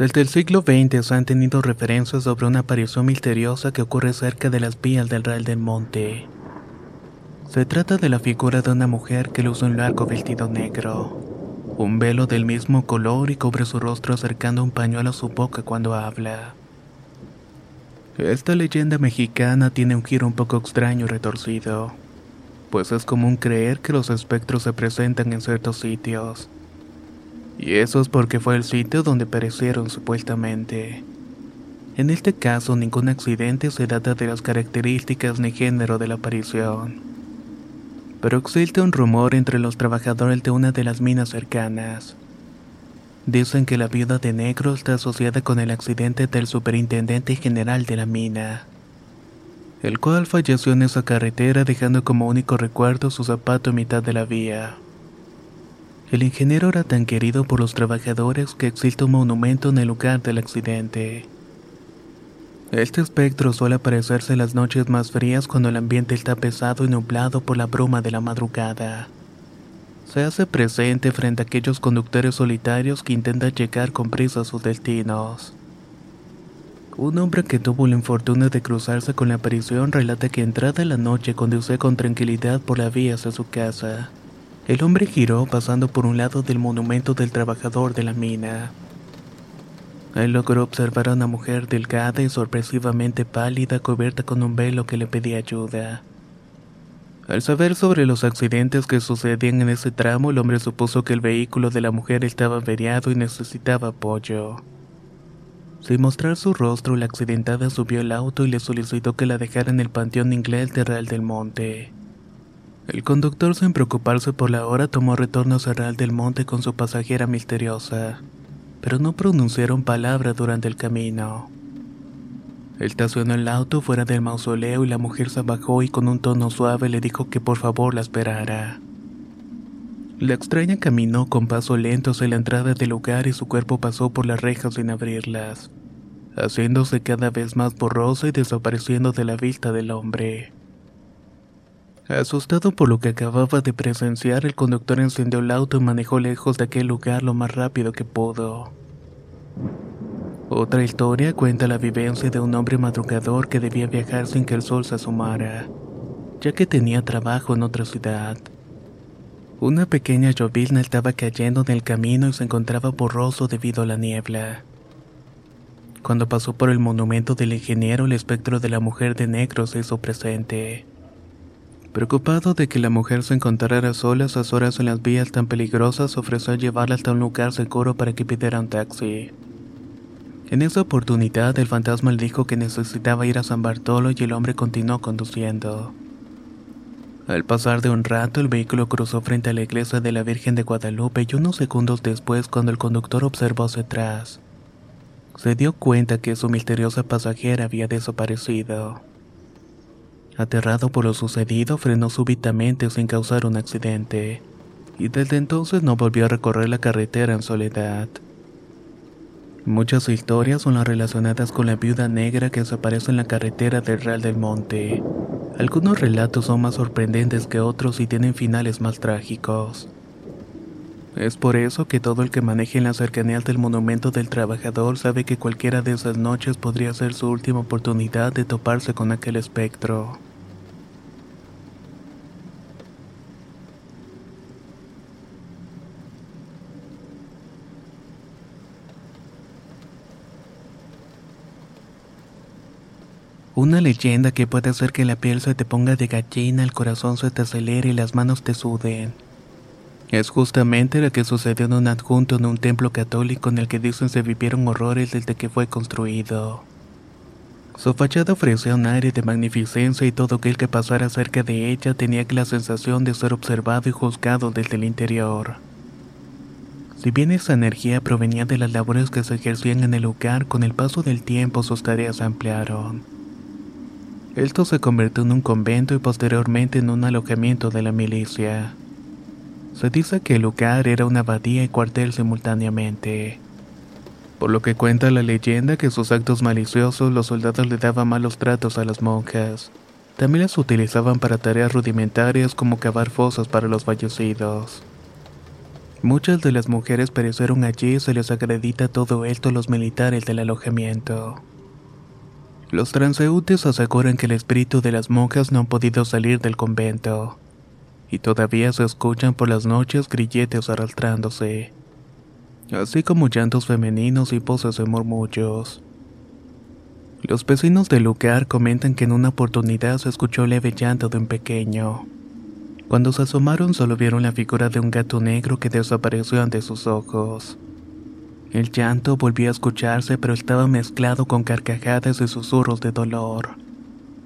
Desde el siglo XX se han tenido referencias sobre una aparición misteriosa que ocurre cerca de las vías del Real del Monte. Se trata de la figura de una mujer que luce un largo vestido negro, un velo del mismo color y cubre su rostro acercando un pañuelo a su boca cuando habla. Esta leyenda mexicana tiene un giro un poco extraño y retorcido, pues es común creer que los espectros se presentan en ciertos sitios y eso es porque fue el sitio donde perecieron supuestamente. En este caso, ningún accidente se data de las características ni género de la aparición. Pero existe un rumor entre los trabajadores de una de las minas cercanas. Dicen que la viuda de negro está asociada con el accidente del superintendente general de la mina, el cual falleció en esa carretera dejando como único recuerdo su zapato en mitad de la vía. El ingeniero era tan querido por los trabajadores que existe un monumento en el lugar del accidente. Este espectro suele aparecerse en las noches más frías cuando el ambiente está pesado y nublado por la bruma de la madrugada. Se hace presente frente a aquellos conductores solitarios que intentan llegar con prisa a sus destinos. Un hombre que tuvo la infortuna de cruzarse con la aparición relata que entrada la noche conduce con tranquilidad por la vía hacia su casa. El hombre giró pasando por un lado del monumento del trabajador de la mina. Él logró observar a una mujer delgada y sorpresivamente pálida cubierta con un velo que le pedía ayuda. Al saber sobre los accidentes que sucedían en ese tramo, el hombre supuso que el vehículo de la mujer estaba averiado y necesitaba apoyo. Sin mostrar su rostro, la accidentada subió al auto y le solicitó que la dejara en el panteón inglés de Real del Monte. El conductor, sin preocuparse por la hora, tomó retorno a Real del Monte con su pasajera misteriosa, pero no pronunciaron palabra durante el camino. Estacionó el auto fuera del mausoleo y la mujer se bajó y con un tono suave le dijo que por favor la esperara. La extraña caminó con paso lento hacia la entrada del lugar y su cuerpo pasó por las rejas sin abrirlas, haciéndose cada vez más borrosa y desapareciendo de la vista del hombre. Asustado por lo que acababa de presenciar, el conductor encendió el auto y manejó lejos de aquel lugar lo más rápido que pudo. Otra historia cuenta la vivencia de un hombre madrugador que debía viajar sin que el sol se asomara, ya que tenía trabajo en otra ciudad. Una pequeña llovizna estaba cayendo en el camino y se encontraba borroso debido a la niebla. Cuando pasó por el monumento del ingeniero, el espectro de la mujer de negro se hizo presente. Preocupado de que la mujer se encontrara sola a esas horas en las vías tan peligrosas, ofreció llevarla hasta un lugar seguro para que pidiera un taxi. En esa oportunidad, el fantasma le dijo que necesitaba ir a San Bartolo y el hombre continuó conduciendo. Al pasar de un rato, el vehículo cruzó frente a la iglesia de la Virgen de Guadalupe y unos segundos después, cuando el conductor observó hacia atrás, se dio cuenta que su misteriosa pasajera había desaparecido. Aterrado por lo sucedido, frenó súbitamente sin causar un accidente, y desde entonces no volvió a recorrer la carretera en soledad. Muchas historias son las relacionadas con la viuda negra que desaparece en la carretera del Real del Monte. Algunos relatos son más sorprendentes que otros y tienen finales más trágicos. Es por eso que todo el que maneje en las cercanías del Monumento del Trabajador sabe que cualquiera de esas noches podría ser su última oportunidad de toparse con aquel espectro. Una leyenda que puede hacer que la piel se te ponga de gallina, el corazón se te acelere y las manos te suden. Es justamente la que sucedió en un adjunto en un templo católico en el que dicen se vivieron horrores desde que fue construido. Su fachada ofrecía un aire de magnificencia y todo aquel que pasara cerca de ella tenía la sensación de ser observado y juzgado desde el interior. Si bien esa energía provenía de las labores que se ejercían en el lugar, con el paso del tiempo sus tareas se ampliaron. Esto se convirtió en un convento y posteriormente en un alojamiento de la milicia. Se dice que el lugar era una abadía y cuartel simultáneamente. Por lo que cuenta la leyenda que sus actos maliciosos los soldados le daban malos tratos a las monjas. También las utilizaban para tareas rudimentarias como cavar fosas para los fallecidos. Muchas de las mujeres perecieron allí y se les acredita todo esto a los militares del alojamiento. Los transeúntes aseguran que el espíritu de las monjas no han podido salir del convento, y todavía se escuchan por las noches grilletes arrastrándose, así como llantos femeninos y voces de murmullos. Los vecinos del lugar comentan que en una oportunidad se escuchó leve llanto de un pequeño. Cuando se asomaron solo vieron la figura de un gato negro que desapareció ante sus ojos. El llanto volvió a escucharse, pero estaba mezclado con carcajadas y susurros de dolor.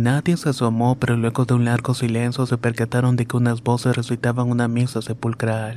Nadie se asomó, pero luego de un largo silencio se percataron de que unas voces recitaban una misa sepulcral.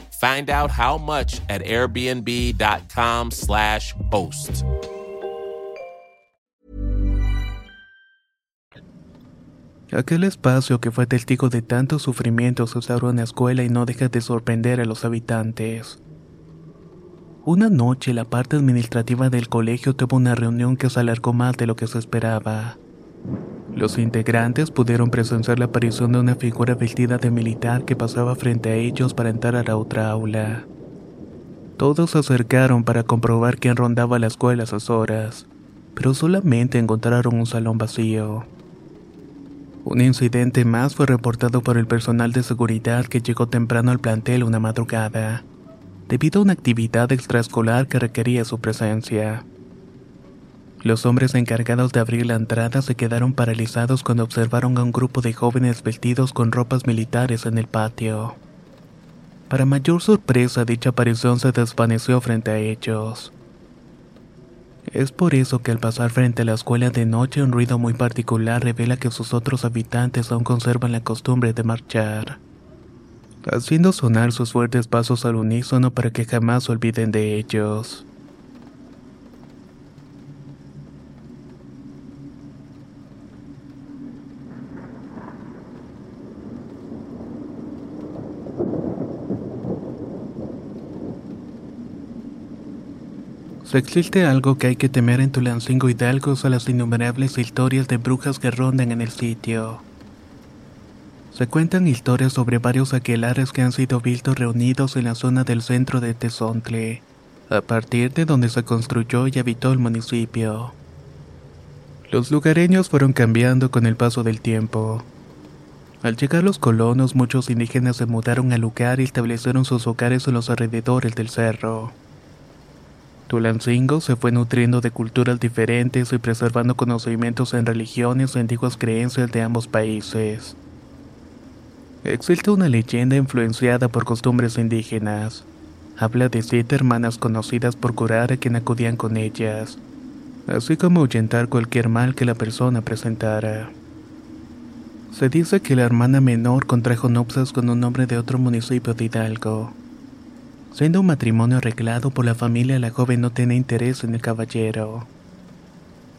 Find out how much at airbnb.com/slash host. Aquel espacio que fue testigo de tantos sufrimientos es ahora una escuela y no deja de sorprender a los habitantes. Una noche la parte administrativa del colegio tuvo una reunión que se alargó más de lo que se esperaba. Los integrantes pudieron presenciar la aparición de una figura vestida de militar que pasaba frente a ellos para entrar a la otra aula. Todos se acercaron para comprobar quién rondaba la escuela a esas horas, pero solamente encontraron un salón vacío. Un incidente más fue reportado por el personal de seguridad que llegó temprano al plantel una madrugada, debido a una actividad extraescolar que requería su presencia. Los hombres encargados de abrir la entrada se quedaron paralizados cuando observaron a un grupo de jóvenes vestidos con ropas militares en el patio. Para mayor sorpresa, dicha aparición se desvaneció frente a ellos. Es por eso que al pasar frente a la escuela de noche un ruido muy particular revela que sus otros habitantes aún conservan la costumbre de marchar, haciendo sonar sus fuertes pasos al unísono para que jamás olviden de ellos. Si existe algo que hay que temer en Tulancingo Hidalgo son las innumerables historias de brujas que rondan en el sitio. Se cuentan historias sobre varios aquelares que han sido vistos reunidos en la zona del centro de Tezontle, a partir de donde se construyó y habitó el municipio. Los lugareños fueron cambiando con el paso del tiempo. Al llegar los colonos, muchos indígenas se mudaron al lugar y establecieron sus hogares en los alrededores del cerro. Tulancingo se fue nutriendo de culturas diferentes y preservando conocimientos en religiones y antiguas creencias de ambos países. Existe una leyenda influenciada por costumbres indígenas. Habla de siete hermanas conocidas por curar a quien acudían con ellas, así como ahuyentar cualquier mal que la persona presentara. Se dice que la hermana menor contrajo nupcias con un hombre de otro municipio de Hidalgo. Siendo un matrimonio arreglado por la familia, la joven no tenía interés en el caballero.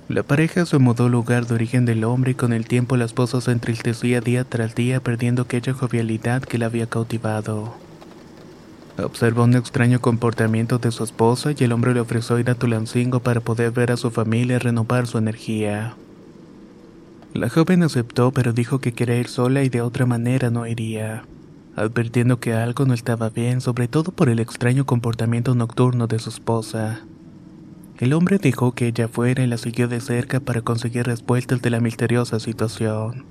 La pareja se mudó al lugar de origen del hombre y con el tiempo la esposa se entristecía día tras día perdiendo aquella jovialidad que la había cautivado. Observó un extraño comportamiento de su esposa y el hombre le ofreció ir a Tulancingo para poder ver a su familia y renovar su energía. La joven aceptó pero dijo que quería ir sola y de otra manera no iría advirtiendo que algo no estaba bien, sobre todo por el extraño comportamiento nocturno de su esposa. El hombre dejó que ella fuera y la siguió de cerca para conseguir respuestas de la misteriosa situación.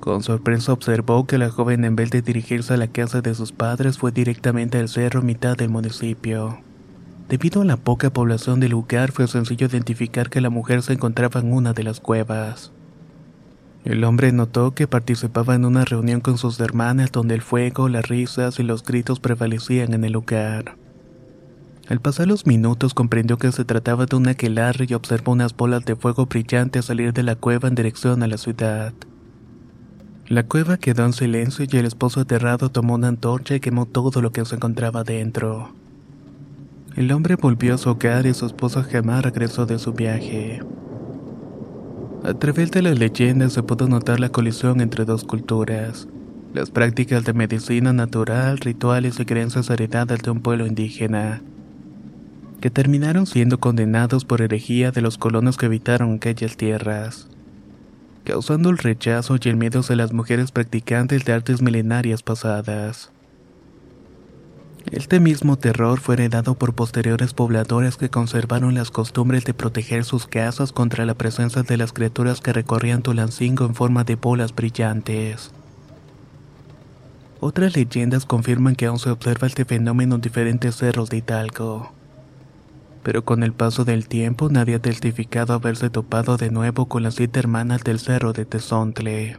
Con sorpresa observó que la joven en vez de dirigirse a la casa de sus padres fue directamente al cerro mitad del municipio. Debido a la poca población del lugar fue sencillo identificar que la mujer se encontraba en una de las cuevas. El hombre notó que participaba en una reunión con sus hermanas donde el fuego, las risas y los gritos prevalecían en el lugar. Al pasar los minutos comprendió que se trataba de un aquelarre y observó unas bolas de fuego brillantes salir de la cueva en dirección a la ciudad. La cueva quedó en silencio y el esposo aterrado tomó una antorcha y quemó todo lo que se encontraba dentro. El hombre volvió a su hogar y su esposa jamás regresó de su viaje. A través de las leyendas se pudo notar la colisión entre dos culturas, las prácticas de medicina natural, rituales y creencias heredadas de un pueblo indígena, que terminaron siendo condenados por herejía de los colonos que habitaron aquellas tierras, causando el rechazo y el miedo de las mujeres practicantes de artes milenarias pasadas. Este mismo terror fue heredado por posteriores pobladores que conservaron las costumbres de proteger sus casas contra la presencia de las criaturas que recorrían Tulancingo en forma de bolas brillantes. Otras leyendas confirman que aún se observa este fenómeno en diferentes cerros de Hidalgo. Pero con el paso del tiempo nadie ha testificado haberse topado de nuevo con las siete hermanas del cerro de Tezontle.